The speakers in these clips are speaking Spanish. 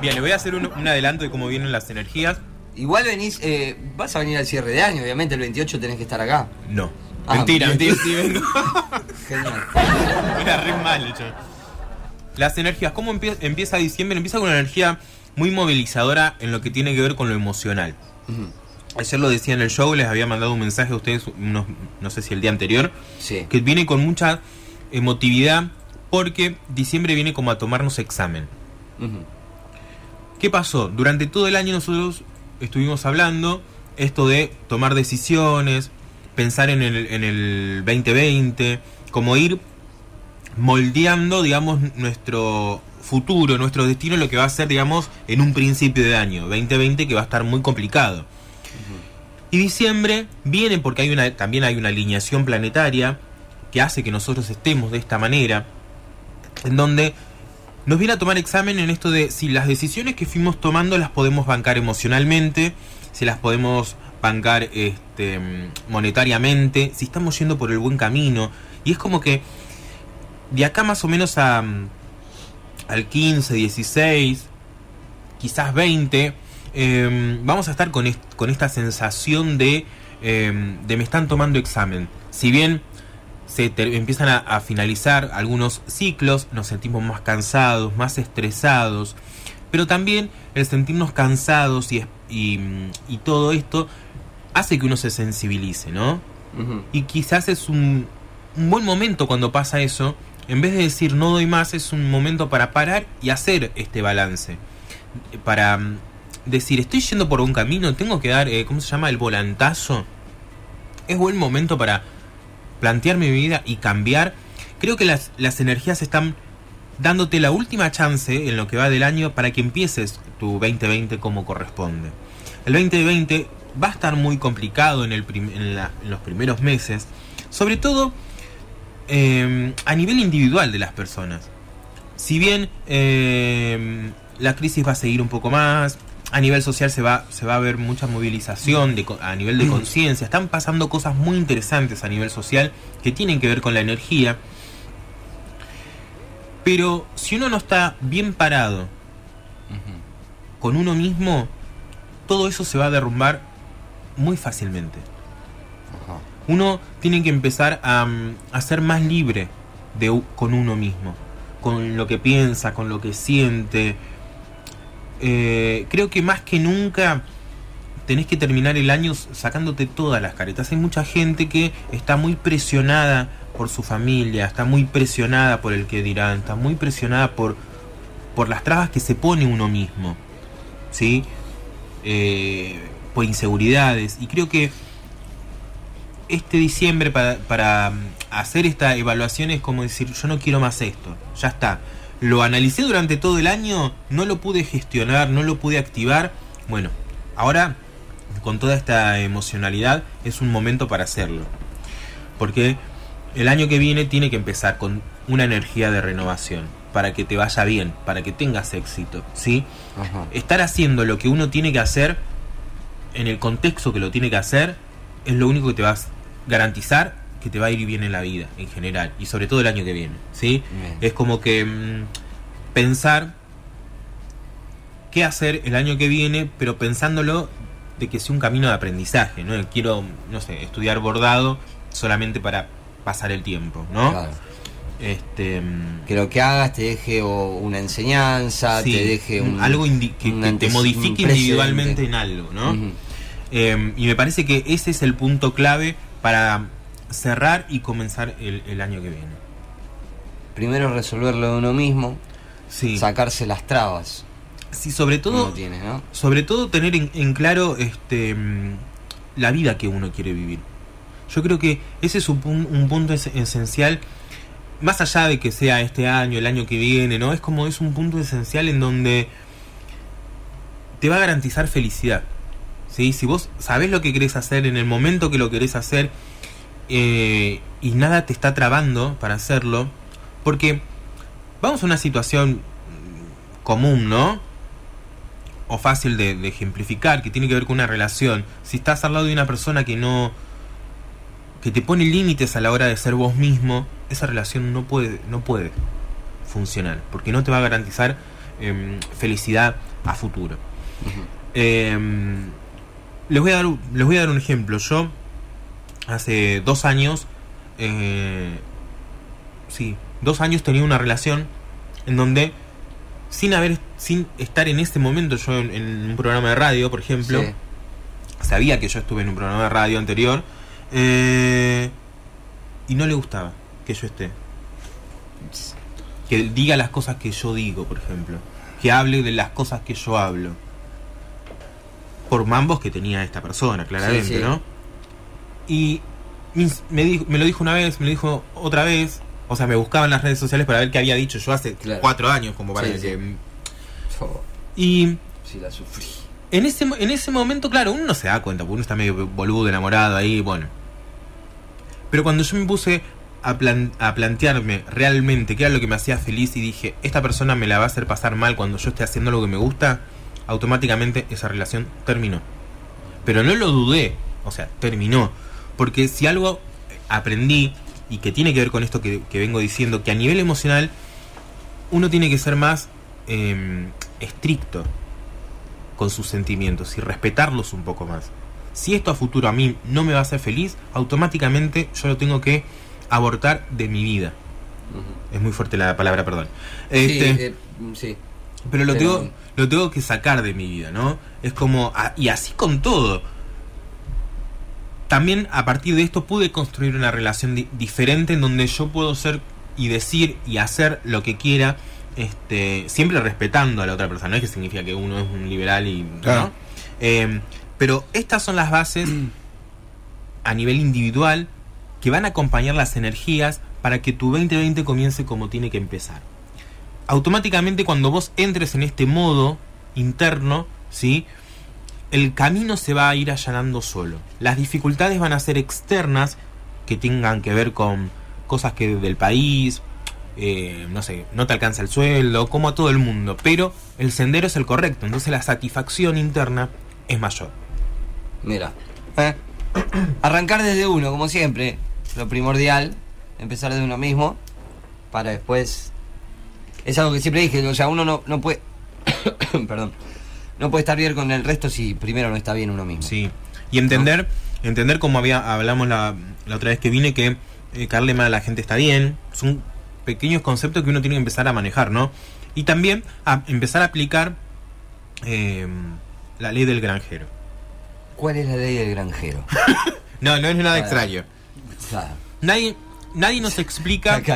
Bien, le voy a hacer un, un adelanto de cómo vienen las energías. Igual venís, eh, vas a venir al cierre de año, obviamente el 28 tenés que estar acá. No. Ah, mentira, mentira, sí vengo. Genial. Era re mal hecho. Las energías, ¿cómo empie- empieza diciembre? Empieza con una energía muy movilizadora en lo que tiene que ver con lo emocional. Ayer lo decía en el show, les había mandado un mensaje a ustedes, unos- no sé si el día anterior, Sí. que viene con mucha emotividad porque diciembre viene como a tomarnos examen. ¿Qué pasó? Durante todo el año nosotros estuvimos hablando esto de tomar decisiones, pensar en el, en el 2020, como ir moldeando, digamos, nuestro futuro, nuestro destino, lo que va a ser, digamos, en un principio de año 2020 que va a estar muy complicado. Y diciembre viene porque hay una, también hay una alineación planetaria que hace que nosotros estemos de esta manera, en donde nos viene a tomar examen en esto de si las decisiones que fuimos tomando las podemos bancar emocionalmente, si las podemos bancar este, monetariamente, si estamos yendo por el buen camino. Y es como que de acá más o menos a, mm, al 15, 16, quizás 20, eh, vamos a estar con, con esta sensación de, eh, de me están tomando examen. Si bien se empiezan a, a finalizar algunos ciclos, nos sentimos más cansados, más estresados, pero también el sentirnos cansados y, y, y todo esto hace que uno se sensibilice, ¿no? Y quizás es un, un buen momento cuando pasa eso, en vez de decir no doy más, es un momento para parar y hacer este balance. Para mm, decir, estoy yendo por un camino, tengo que dar, eh, ¿cómo se llama? El volantazo. Es buen momento para plantear mi vida y cambiar. Creo que las, las energías están dándote la última chance en lo que va del año para que empieces tu 2020 como corresponde. El 2020 va a estar muy complicado en, el en, los primeros meses, sobre todo eh, a nivel individual de las personas. Si bien eh, la crisis va a seguir un poco más, a nivel social se va, se va a ver mucha movilización de a nivel de conciencia, están pasando cosas muy interesantes a nivel social que tienen que ver con la energía. Pero si uno no está bien parado con uno mismo, todo eso se va a derrumbar muy fácilmente. Uno tiene que empezar a, mm, a ser más libre de, con uno mismo, con lo que piensa, con lo que siente. Eh, creo que más que nunca tenés que terminar el año sacándote todas las caretas. Hay mucha gente que está muy presionada por su familia, está muy presionada por el que dirán, está muy presionada por, por las trabas que se pone uno mismo. ¿Sí? Eh, por inseguridades. Y creo que este diciembre para, para mm, hacer esta evaluación es como decir, yo no quiero más esto, ya está. Lo analicé durante todo el año, no lo pude gestionar, no lo pude activar. Bueno, ahora con toda esta emocionalidad es un momento para hacerlo. Porque el año que viene tiene que empezar con una energía de renovación, para que te vaya bien, para que tengas éxito, ¿sí? Ajá. estar haciendo lo que uno tiene que hacer en el contexto que lo tiene que hacer es lo único que te va a garantizar que te va a ir bien en la vida en general y sobre todo el año que viene ¿sí? Bien. es como que mm, pensar qué hacer el año que viene pero pensándolo de que sea un camino de aprendizaje no quiero no sé estudiar bordado solamente para pasar el tiempo no Claro. este mm, Que lo que hagas te deje o una enseñanza, sí, te deje un, algo que, que te modifique individualmente en algo, ¿no? Eh, y me parece que ese es el punto clave para cerrar y comenzar el, el año que viene. Primero resolverlo de uno mismo, Sí, sacarse las trabas sí sobre todo, uno tiene, ¿no? sobre todo tener en, en claro este mm, la vida que uno quiere vivir. Yo creo que ese es un, pun- un punto es- esencial, más allá de que sea este año, el año que viene, ¿no? Es como es un punto esencial en donde te va a garantizar felicidad. ¿sí? Si vos sabés lo que querés hacer en el momento que lo querés hacer eh, y nada te está trabando para hacerlo, porque vamos a una situación común, ¿no? O fácil de, de ejemplificar, que tiene que ver con una relación. Si estás al lado de una persona que no que te pone límites a la hora de ser vos mismo, esa relación no puede no puede funcionar, porque no te va a garantizar em, felicidad, a futuro. Eh, les, voy a dar, les voy a dar un ejemplo. Yo hace dos años, eh, sí, dos años tenía una relación en donde sin haber, sin estar en ese momento yo en, en un programa de radio, por ejemplo, Sí. sabía que yo estuve en un programa de radio anterior eh, y no le gustaba que yo esté. Que diga las cosas que yo digo, por ejemplo. Que hable de las cosas que yo hablo. Por mambos que tenía esta persona, claramente, Sí, sí. ¿no? Y me, dijo- me lo dijo una vez, me lo dijo otra vez. O sea, me buscaba en las redes sociales para ver qué había dicho yo hace Claro. cuatro años, como para Sí, que... sí. Oh, Y sí, la sufrí. en ese, en ese momento, claro, uno no se da cuenta, porque uno está medio boludo, enamorado ahí, bueno. Pero cuando yo me puse a, plan- a plantearme realmente qué era lo que me hacía feliz y dije, esta persona me la va a hacer pasar mal cuando yo esté haciendo lo que me gusta, automáticamente esa relación terminó. Pero no lo dudé, o sea, terminó. Porque si algo aprendí y que tiene que ver con esto que, que vengo diciendo, que a nivel emocional uno tiene que ser más em, estricto con sus sentimientos y respetarlos un poco más. Si esto a futuro a mí no me va a hacer feliz, automáticamente yo lo tengo que abortar de mi vida. Es muy fuerte la palabra, perdón. Sí, Este, eh, sí. pero lo pero- tengo, lo tengo que sacar de mi vida, ¿no? Es como, ah, y así con todo. También a partir de esto pude construir una relación di- diferente en donde yo puedo ser y decir y hacer lo que quiera, este, siempre respetando a la otra persona. No es que significa que uno es un liberal y. ¿no? Claro. Eh, pero estas son las bases a nivel individual que van a acompañar las energías para que tu 2020 comience como tiene que empezar automáticamente cuando vos entres en este modo interno, ¿sí? El camino se va a ir allanando solo. Las dificultades van a ser externas que tengan que ver con cosas que del país, eh, no sé, no te alcanza el sueldo, como a todo el mundo, pero el sendero es el correcto, entonces la satisfacción interna es mayor. Mira. eh, Arrancar desde uno, como siempre. Lo primordial. Empezar de uno mismo. Para después. Es algo que siempre dije. O sea, uno no, no puede. Perdón. No puede estar bien con el resto si primero no está bien uno mismo. Sí. Y entender, entender como había, hablamos la, la otra vez que vine, que eh, caerle mal a la gente está bien. Son pequeños conceptos que uno tiene que empezar a manejar, ¿no? Y también a empezar a aplicar eh, la ley del granjero. ¿Cuál es la ley del granjero? No, no es nada Ah. extraño. Nadie, nadie nos explica.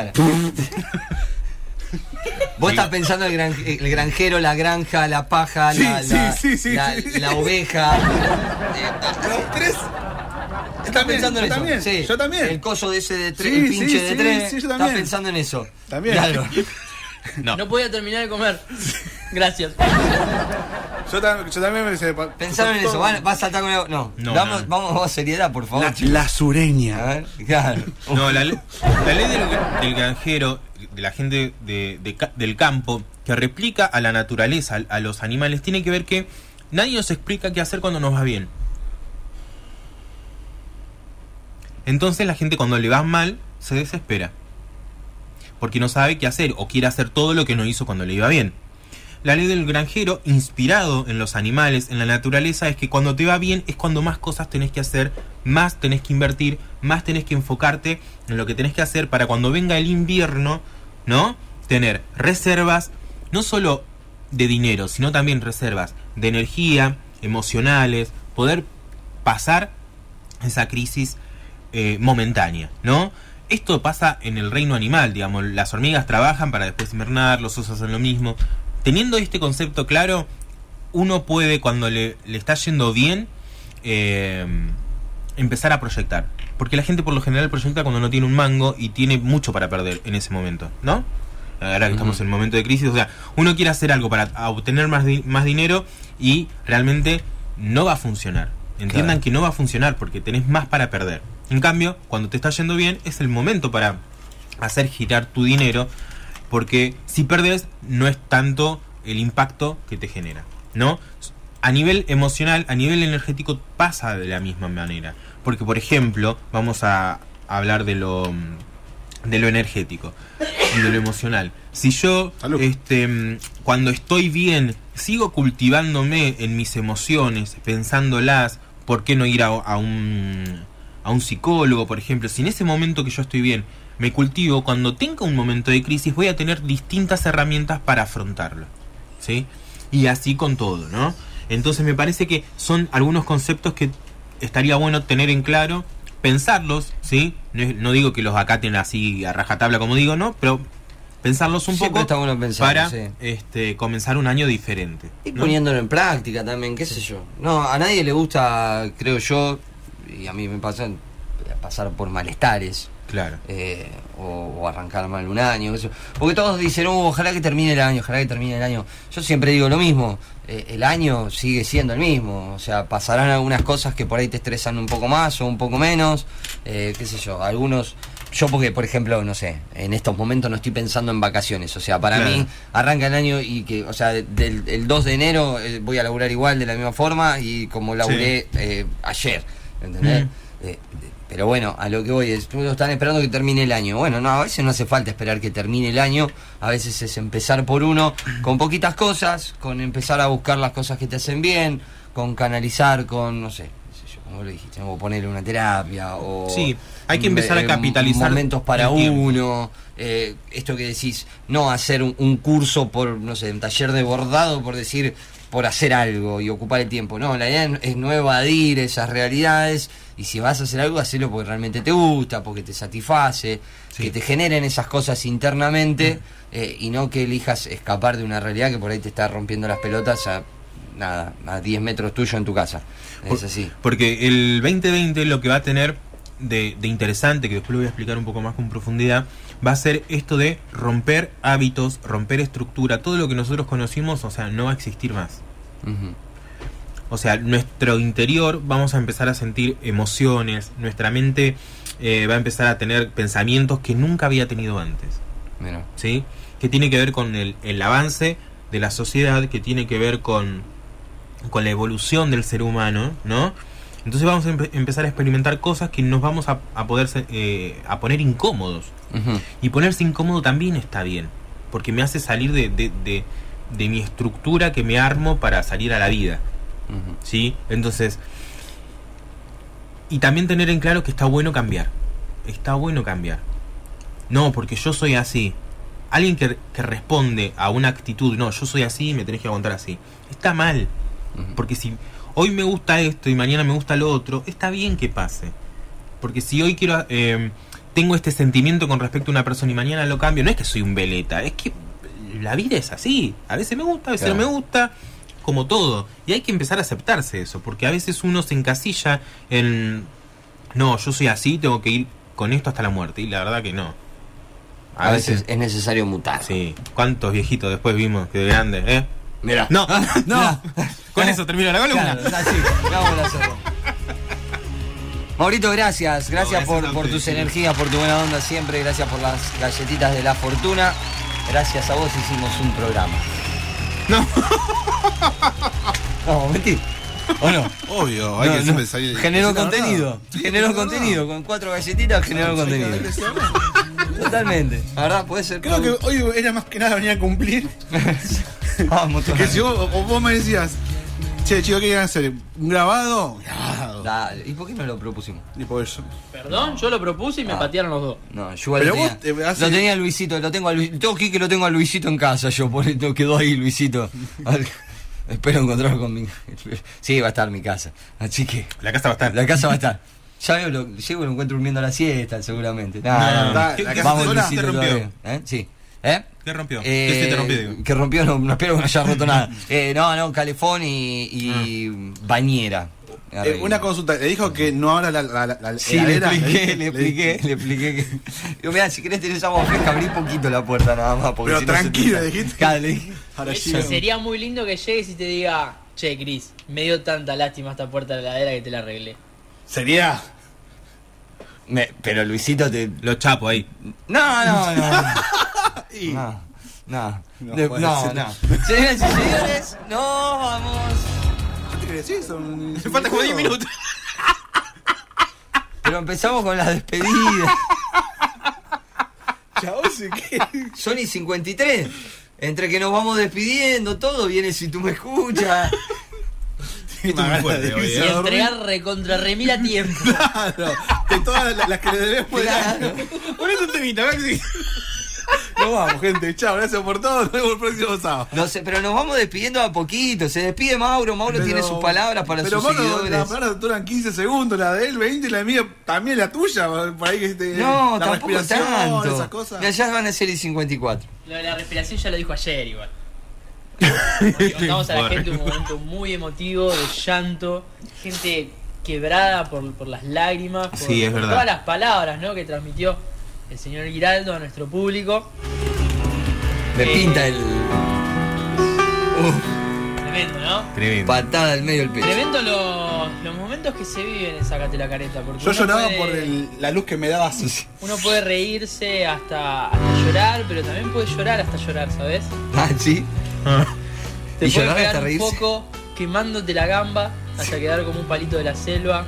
Vos estás pensando el, gran- el granjero, la granja, la paja, Sí, la, sí, la- sí, sí, la- sí. la oveja. Los tres. Estás También, pensando en yo eso. también, Sí. yo también. El coso de ese de tres, Sí, el sí, pinche de tres. sí, yo Estás pensando en eso. También. Claro. No. No podía terminar de comer. Gracias. Yo, tam- yo también me sé. Pensaron en eso. ¿Va, va a saltar con el... No. No, vamos, no. vamos, vamos a seriedad, por favor. La, la A sureña. ver, claro. No, la, le- la ley del, del granjero, de la gente de- del campo, que replica a la naturaleza, a los animales, tiene que ver que nadie nos explica qué hacer cuando nos va bien. Entonces la gente cuando le va mal se desespera. Porque no sabe qué hacer o quiere hacer todo lo que no hizo cuando le iba bien. La ley del granjero, inspirado en los animales, en la naturaleza, es que cuando te va bien es cuando más cosas tenés que hacer, más tenés que invertir, más tenés que enfocarte en lo que tenés que hacer para cuando venga el invierno, ¿no? Tener reservas, no solo de dinero, sino también reservas de energía, emocionales, poder pasar esa crisis eh, momentánea, ¿no? Esto pasa en el reino animal, digamos, las hormigas trabajan para después invernar, los osos hacen lo mismo. Teniendo este concepto claro, uno puede, cuando le, le está yendo bien, eh, empezar a proyectar. Porque la gente por lo general proyecta cuando no tiene un mango y tiene mucho para perder en ese momento, ¿no? Ahora que estamos en un momento de crisis, o sea, uno quiere hacer algo para obtener más, di- más dinero y realmente no va a funcionar. Entiendan Claro. que no va a funcionar porque tenés más para perder. En cambio, cuando te está yendo bien, es el momento para hacer girar tu dinero porque si perdes no es tanto el impacto que te genera, ¿no? A nivel emocional, a nivel energético pasa de la misma manera, porque por ejemplo, vamos a hablar de lo de lo energético y de lo emocional. Si yo Salud. este mm, cuando estoy bien sigo cultivándome en mis emociones, pensándolas, ¿por qué no ir a, a un, a un psicólogo, por ejemplo? Si en ese momento que yo estoy bien, me cultivo, cuando tenga un momento de crisis voy a tener distintas herramientas para afrontarlo. ¿Sí? Y así con todo, ¿no? Entonces me parece que son algunos conceptos que estaría bueno tener en claro, pensarlos, ¿sí? No, digo que los acaten así a rajatabla como digo, ¿no? Pero pensarlos un Siempre poco está bueno pensarlo, para sí. este, comenzar un año diferente. Y ¿no? poniéndolo en práctica también, qué sé yo. No, a nadie le gusta, creo yo, y a mí me pasa pasar por malestares. Claro. eh, o, o arrancar mal un año, yo. porque todos dicen, "Uh, ojalá que termine el año, ojalá que termine el año. Yo siempre digo lo mismo, eh, el año sigue siendo el mismo, o sea, pasarán algunas cosas que por ahí te estresan un poco más o un poco menos, eh, qué sé yo, algunos, yo porque, por ejemplo, no sé, en estos momentos no estoy pensando en vacaciones, o sea, para Claro. mí arranca el año y que, o sea, del el 2 de enero eh, voy a laburar igual de la misma forma y como laburé eh, ayer, ¿entendés? Mm. Pero bueno, a lo que voy es, todos están esperando que termine el año. Bueno, no, a veces no hace falta esperar que termine el año, a veces es empezar por uno, con poquitas cosas, con empezar a buscar las cosas que te hacen bien, con canalizar, con, no sé, qué sé yo, como lo dijiste, o ponerle una terapia, o... Sí, hay que empezar a capitalizar Momentos para uno, eh, esto que decís, no hacer un, un curso por, no sé, un taller de bordado, por decir, por hacer algo y ocupar el tiempo. No, la idea es no evadir esas realidades y si vas a hacer algo, hacelo porque realmente te gusta, porque te satisface, Sí. que te generen esas cosas internamente eh, y no que elijas escapar de una realidad que por ahí te está rompiendo las pelotas a nada, a 10 metros tuyo en tu casa. Es Por- así. Porque el 2020 lo que va a tener de, de interesante, que después lo voy a explicar un poco más con profundidad, va a ser esto de romper hábitos, romper estructura, todo lo que nosotros conocimos, o sea, no va a existir más. O sea, nuestro interior vamos a empezar a sentir emociones, nuestra mente eh, va a empezar a tener pensamientos que nunca había tenido antes. Mira. ¿sí? Que tiene que ver con el, el avance de la sociedad, que tiene que ver con, con la evolución del ser humano, ¿no? Entonces vamos a empe- empezar a experimentar cosas que nos vamos a, a poder eh, a poner incómodos. Y ponerse incómodo también está bien, porque me hace salir de, de, de- de mi estructura que me armo para salir a la vida. ¿sí? Entonces, y también tener en claro que está bueno cambiar. Está bueno cambiar. No, porque yo soy así. Alguien que, que responde a una actitud, no, yo soy así y me tenés que aguantar así. Está mal. Porque si hoy me gusta esto y mañana me gusta lo otro, está bien que pase. Porque si hoy quiero eh, tengo este sentimiento con respecto a una persona y mañana lo cambio, no es que soy un veleta, es que la vida es así. A veces me gusta, a veces Claro. no me gusta, como todo. Y hay que empezar a aceptarse eso, porque a veces uno se encasilla en no, yo soy así, tengo que ir con esto hasta la muerte. Y la verdad que no. A veces es necesario mutar. Sí. ¿Cuántos viejitos después vimos que de grandes, eh? Mira. No, no. Mira. Con eso termina la columna. Claro, así, vamos a hacerlo. Maurito, gracias. Gracias, gracias por, por tus energías, por tu buena onda siempre. Gracias por las galletitas de la fortuna. Gracias a vos hicimos un programa. No. No, mentí. ¿O no? Obvio, hay No, que no. siempre salir. Generó contenido. Sí, generó contenido. Con cuatro galletitas generó contenido. Totalmente. La verdad, puede ser. Creo que hoy era más que nada venir a cumplir. Vamos, Que si vos, o vos me decías, che, chico, ¿qué iban a hacer? ¿Un grabado? Grabado. Dale. ¿Y por qué no lo propusimos? Y por eso. Perdón, yo lo propuse y me Ah. patearon los dos. No, yo igual Pero lo vos tenía, te haces- lo tenía a Luisito, lo tengo a Luisito. Tengo que ir que lo tengo a Luisito en casa, yo por eso quedó ahí Luisito. Al- Espero encontrarlo con mi. Sí, va a estar mi casa. Así que La casa va a estar. la casa va a estar. Ya veo, lo, llego y lo encuentro durmiendo a la siesta, seguramente. No, No, no, está- ¿Qué- la qué- casa Vamos, sola Luisito, te rompió? todavía. ¿Eh? Sí. ¿Eh? ¿Qué rompió? Eh, ¿Qué te rompió? digo? Que rompió, no, no espero que no haya roto nada. Eh, no, no, calefón y, y bañera. Eh, una consulta, le dijo que no abra la, la, la, la Sí, le expliqué, le expliqué, le expliqué que. Digo, mira, si querés tener agua fresca, abrí poquito la puerta nada más. Porque Pero si no se tranquilo, te- dijiste. Claro, le dije. Ahora Eso sería muy lindo que llegues y te diga, che, Cris, me dio tanta lástima esta puerta de la heladera que te la arreglé. Sería. Me- pero Luisito te. Lo chapo ahí. No, no, no. Y- No, no. No De- No, no. Señoras y señores, no vamos. Me falta como 10 minutos. Pero empezamos con la despedida. Chao, que. Sony 53. entre que nos vamos despidiendo, todo viene si tú me escuchas. Esto es muy fuerte hoy, Y ¿eh? entregar recontra remil a tiempo. Claro, de todas las, que le debes por el Claro. Ponete un temita, Maxi. Nos vamos, gente. Chao, gracias por todo. Nos vemos el próximo sábado. No sé, pero nos vamos despidiendo a poquito. Se despide Mauro. Mauro Pero- tiene sus palabras para pero sus Mauro, seguidores. Las palabras duran 15 segundos, la de él 20 y la mía también la tuya. Por ahí que te, No, la tampoco tanto. esas cosas. Ya, ya van a ser y 54. Lo de la respiración ya lo dijo ayer igual. Contamos a la gente un momento muy emotivo, de llanto, gente quebrada por, por las lágrimas, por, Sí, es por verdad. todas las palabras ¿no? que transmitió el señor Giraldo a nuestro público. Me Eh. pinta el. Tremendo, ¿no? Tremendo. Patada al medio del pecho. Tremendo los, los momentos que se viven en Sácate la Careta. Porque Yo lloraba puede- por el- la luz que me daba así. Uno puede reírse hasta, hasta llorar, pero también puede llorar hasta llorar, ¿sabes? Ah, sí. Te ¿Y puede llorar hasta un reírse? poco quemándote la gamba hasta quedar como un palito de la selva.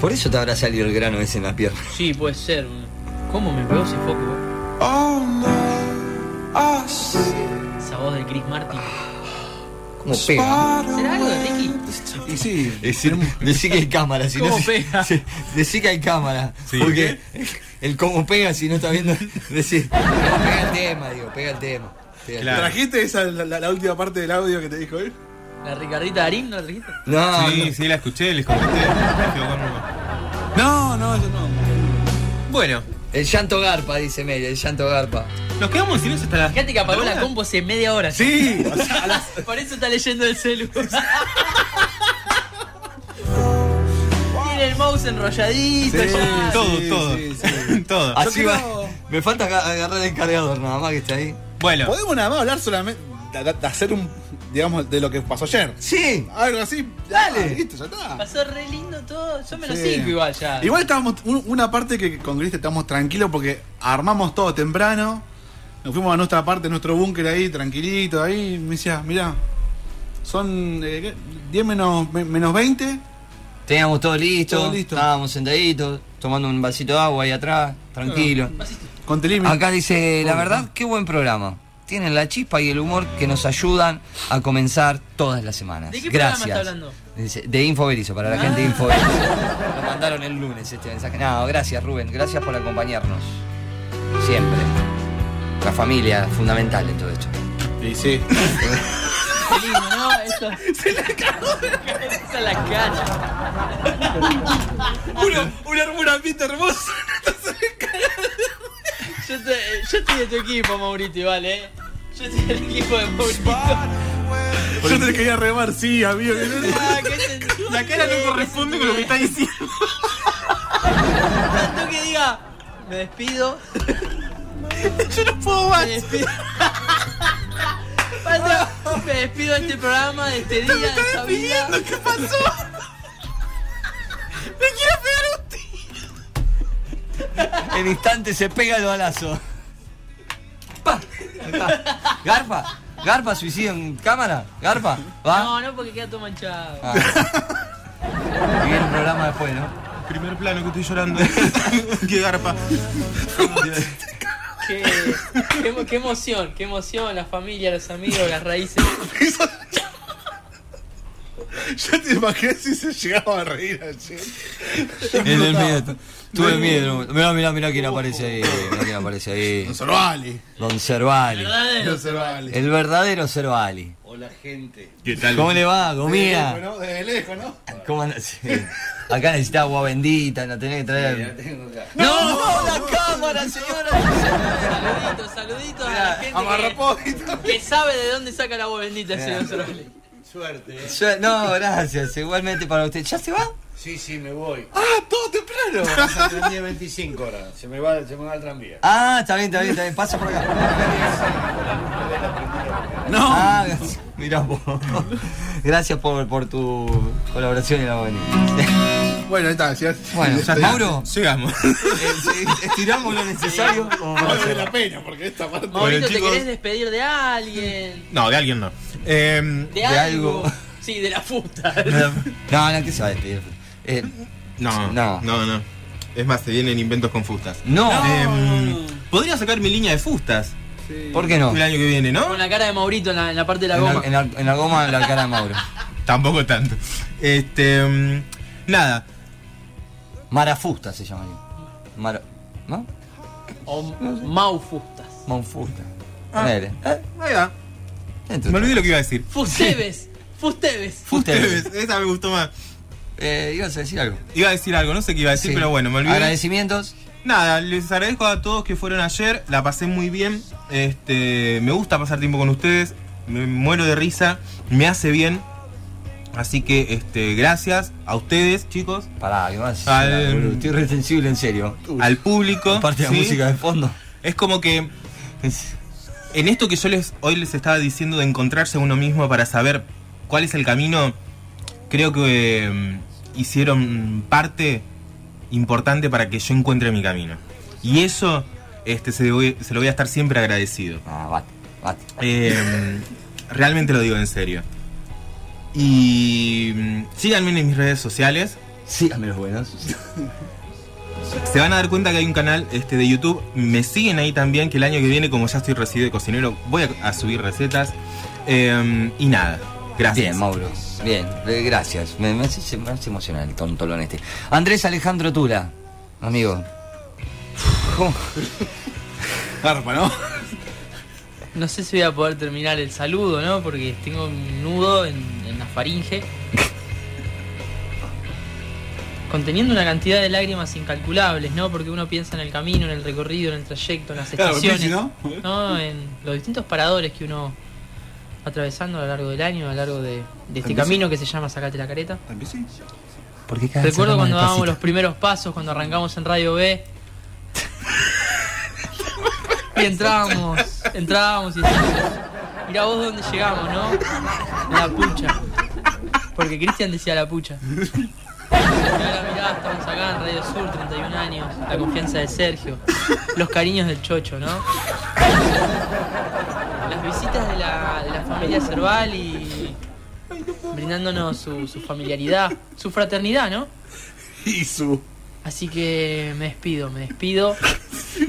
Por eso te habrá salido el grano ese en la pierna. Sí, puede ser. ¿Cómo me pegó ese foco? Esa voz de Chris Martin. ¿Cómo pega? ¿Será algo de Ricky? Y sí, Decí, decí que hay cámara, si ¿Cómo no. pega? sí, Decí que hay cámara. Sí. Porque el cómo pega, si no está viendo. Decí. No, pega el tema, digo, pega el tema. Pega Claro. ¿trajiste esa, la, la- la última parte del audio que te dijo él? ¿La Ricardita Darín no la trajiste? No, Sí, no. sí, la escuché, les comenté. No, no, eso no. Bueno, El llanto garpa, dice Media, el llanto garpa. nos quedamos en silencio hasta la. Fíjate que apagó ¿hasta la compo hace media hora. Sí, o sea, a las- Por eso está leyendo el celu. Tiene el mouse enrolladito Sí, ya. Todo, Sí, todo. sí, sí. todo. Así creo- va. Me falta aga- agarrar el cargador nada más que está ahí. Bueno, podemos nada más hablar solamente de, hacer un, digamos, de lo que pasó ayer. Sí. Algo así. Dale. Ah, listo, ya está. Pasó re lindo todo. Yo me lo Sí. cinco igual ya. Igual estábamos, un- una parte que con Gris estamos tranquilos porque armamos todo temprano. Nos fuimos a nuestra parte, nuestro búnker ahí, tranquilito, ahí. Me decía, mirá, son eh, ¿qué? 10 menos, me- menos 20. Teníamos todo listo, Todo listo. estábamos sentaditos, tomando un vasito de agua ahí atrás, tranquilo. Telimi. Acá dice, la verdad, qué buen programa. Tienen la chispa y el humor que nos ayudan a comenzar todas las semanas. ¿De qué programa Gracias. está hablando? De Infoberizo, para la gente de Infoberizo. Lo mandaron el lunes este mensaje. No, gracias Rubén, gracias por acompañarnos. Siempre. La familia, fundamental en todo esto. Y sí. Qué lindo, ¿no? Esto... Se la cagó. Esa es la cara. una, una, un ambiente hermoso. Yo, te- yo estoy de tu equipo, Maurito, ¿vale? Yo estoy del equipo de Maurito. Yo te quería remar, sí, amigo. que no- Ah, ¿qué se- la cara no corresponde con lo que está diciendo. Tanto que diga, me despido. Yo no puedo más. Me despido. Me despido de este programa, de este día, de esta vida. ¿Qué pasó? ¡Me quiere pegar un tiro! En instante se pega el balazo. Pa. Acá. Garpa, Garpa suicidio en cámara. Garpa, va. No, no, porque queda todo manchado. Ah. Y el programa después, ¿no? Primer plano que estoy llorando. Qué garpa. Qué, qué emoción, qué emoción, la familia, los amigos, las raíces. Yo te imaginé si se llegaba a reír ayer. En el medio. Tuve miedo. Mirá, mirá, mirá quién aparece ahí. Mirá quién aparece ahí. Don Cervali. ¿Verdadero? No solo Ali. El verdadero Cervali. Hola gente. ¿Qué tal? ¿Cómo le va? Desde Comía. lejos, ¿no? Desde lejos, ¿no? ¿Cómo? Sí. Acá necesita agua bendita, no tenés que traer. tengo acá. ¡No! ¡No! ¡La cámara, señora! Saluditos, saluditos a la gente que, que sabe de dónde saca la voz bendita el señor Soroli. Suerte. eh. Yo- No, gracias. Igualmente para usted. ¿Ya se va? Sí, sí, me voy. Ah, todo temprano. Pasa el tranvía 25 horas. Se me va, se me va el tranvía. Ah, está bien, está bien, está bien. Pasa por acá. No. Ah, mira vos. Gracias por, por tu colaboración en la buena. Bueno, ahí está. ya- Bueno, ya Mauro, Llegamos. eh, estiramos lo necesario. vale la pena porque esta parte. Maurito, ¿te chicos. querés despedir de alguien? No, de alguien no. Eh, ¿De, De algo? algo. Sí, de la puta. No, no, que se va a despedir. Eh, no, No. no, no, Es más, se vienen inventos con fustas. no. Eh, podría sacar mi línea de fustas. Sí. ¿Por qué no? El año que viene, ¿no? Con la cara de Maurito en la, en la parte de la En la, goma. en la- en la goma, la cara de Mauro. Tampoco tanto. Este. mm, Nada. Marafusta se llamaría. Mara... ¿No? O Maufustas. Monfusta. Ponele. Eh, Ahí va. Me olvidé lo que iba a decir. Fusteves. Fusteves. Fusteves. Esa me gustó más. Eh, ibas a decir algo. Iba a decir algo, no sé qué iba a decir, Sí. pero bueno, me olvidé. Agradecimientos. Nada, les agradezco a todos que fueron ayer, la pasé muy bien. Este, me gusta pasar tiempo con ustedes, me muero de risa, me hace bien. Así que este, gracias a ustedes, chicos, Pará, ¿qué más? Al- Boludo, Estoy re sensible, en serio. al público. Aparte de la música de fondo. Es como que en esto que yo les hoy les estaba diciendo de encontrarse uno mismo para saber cuál es el camino, creo que eh, hicieron parte importante para que yo encuentre mi camino. Y eso este, se, voy- se lo voy a estar siempre agradecido. Ah, bate, bate. Eh, realmente lo digo en serio. Y mm, síganme en mis redes sociales. Síganme los buenos. Se van a dar cuenta que hay un canal este, de YouTube. Me siguen ahí también, que el año que viene, como ya estoy recibido de cocinero, voy a, a subir recetas. Eh, y nada, gracias. Bien, Mauro. Bien, eh, gracias. Me, me hace, me hace emocionar el tontolón este. Andrés Alejandro Tula, amigo. ¿Cómo? Garpa, ¿no? No sé si voy a poder terminar el saludo, ¿no? Porque tengo un nudo en, faringe. Conteniendo una cantidad de lágrimas incalculables, ¿no? Porque uno piensa en el camino, en el recorrido, en el trayecto, en las Claro, estaciones. Pizzi, ¿no? ¿no? En los distintos paradores que uno va atravesando a lo largo del año, a lo largo de, de este camino que se llama Sacate la careta. ¿También sí? Recuerdo cuando dábamos los primeros pasos, cuando arrancamos en Radio B. y entrábamos, entrábamos y decíamos, mirá vos dónde llegamos, ¿no? La pucha. Porque Cristian decía la pucha. Ahora mirá, estamos acá en Radio Sur, 31 años, la confianza de Sergio, los cariños del chocho, ¿no? Las visitas de la, de la familia Cerval y brindándonos su, su familiaridad, su fraternidad, ¿no? Y su. Así que me despido, me despido.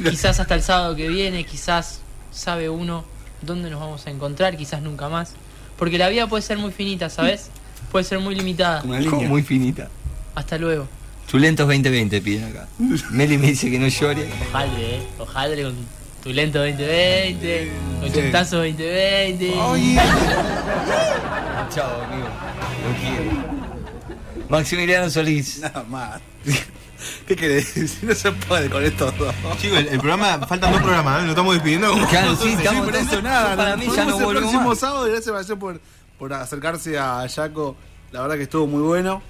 Quizás hasta el sábado que viene, quizás sabe uno dónde nos vamos a encontrar, quizás nunca más. Porque la vida puede ser muy finita, ¿sabes? Puede ser muy limitada. Como una línea. muy finita. Hasta luego. Chulentos 2020 piden acá. Meli me dice que no llore. Ojalá, eh. Ojalá con tu lento 2020, ochentazo 2020. Chao, amigo. Lo quiero. Maximiliano Solís. Nada más. ¿Qué querés decir? No se puede con estos dos. Chicos, el, el programa, faltan dos programas, ¿eh? Nos estamos despidiendo como Claro, sí, Sí, estamos eso nada. Para mí ya no vemos el próximo más. sábado y gracias por, por acercarse a Yaco. La verdad que estuvo muy bueno.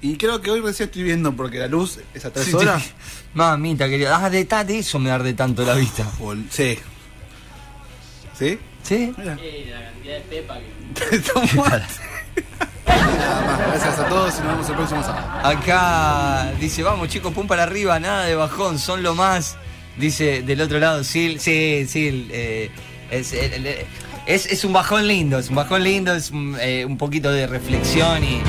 Y creo que hoy recién estoy viendo porque la luz es a tres Sí, horas. sí. Mamita querida, ah, de, de eso me arde tanto la vista. Bol- Sí. ¿Sí? ¿Sí? Mira. Eh, la cantidad de pepa que. Nada más. Gracias todos y nos vemos el próximo sábado. Acá dice, vamos chicos, pum para arriba, nada de bajón, son lo más. Dice del otro lado, Sil, sí, sí, eh, es, el- es, es un bajón lindo, es un bajón lindo, es un, eh, un poquito de reflexión y,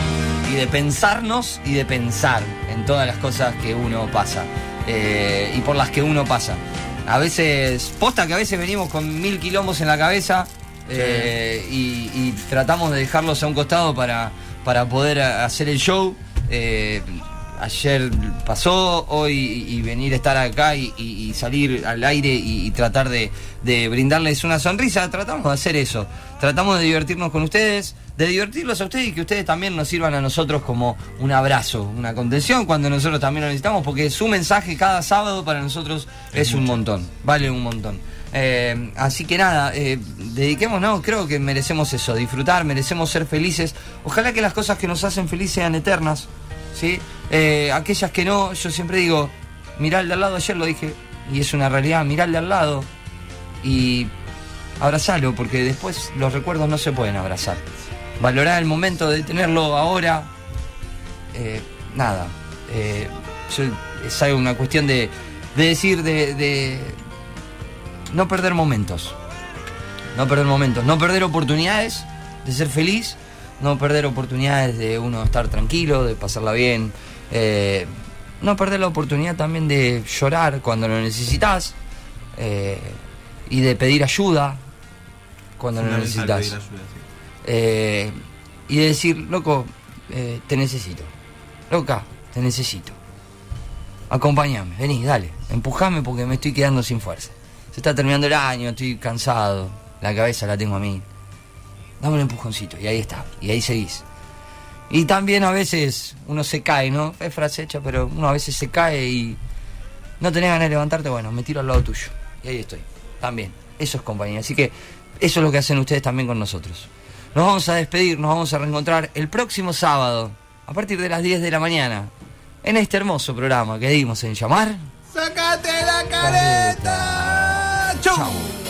y de pensarnos y de pensar en todas las cosas que uno pasa eh, y por las que uno pasa. A veces, posta que a veces venimos con mil quilombos en la cabeza eh, y, y tratamos de dejarlos a un costado para, para poder hacer el show. Eh, ayer pasó, hoy y venir a estar acá y, y- y salir al aire y, y tratar de, de brindarles una sonrisa, tratamos de hacer eso. Tratamos de divertirnos con ustedes, de divertirlos a ustedes y que ustedes también nos sirvan a nosotros como un abrazo, una contención cuando nosotros también lo necesitamos, porque su mensaje cada sábado para nosotros es, un montón, vale un montón. Eh, así que nada, eh, dediquémonos, creo que merecemos eso, disfrutar, merecemos ser felices. Ojalá que las cosas que nos hacen felices sean eternas, ¿sí? Eh, aquellas que no, yo siempre digo, mirá al de al lado, ayer lo dije, y es una realidad, mirá al de al lado y abrazalo, porque después los recuerdos no se pueden abrazar. Valorar el momento de tenerlo ahora, eh, nada, eh, es algo, una cuestión de, de decir, de, de no perder momentos. No perder momentos, no perder oportunidades de ser feliz, no perder oportunidades de uno estar tranquilo, de pasarla bien, eh, no perder la oportunidad también de llorar cuando lo necesitas, eh, y de pedir ayuda cuando lo necesitas. pedir ayuda, sí. Eh, y de decir, loco, te necesito. Loca, te necesito. Acompáñame, vení, dale, empujame porque me estoy quedando sin fuerza. Se está terminando el año, estoy cansado, la cabeza la tengo a mí. Dame un empujoncito, y ahí está, y ahí seguís. Y también a veces uno se cae, ¿no? Es frase hecha, pero uno a veces se cae y no tenés ganas de levantarte, bueno, me tiro al lado tuyo. Y ahí estoy, también. Eso es compañía. Así que eso es lo que hacen ustedes también con nosotros. Nos vamos a despedir, nos vamos a reencontrar el próximo sábado, a partir de las 10 de la mañana, en este hermoso programa que dimos en llamar. ¡Sácate la careta! ¡Chau! Chau.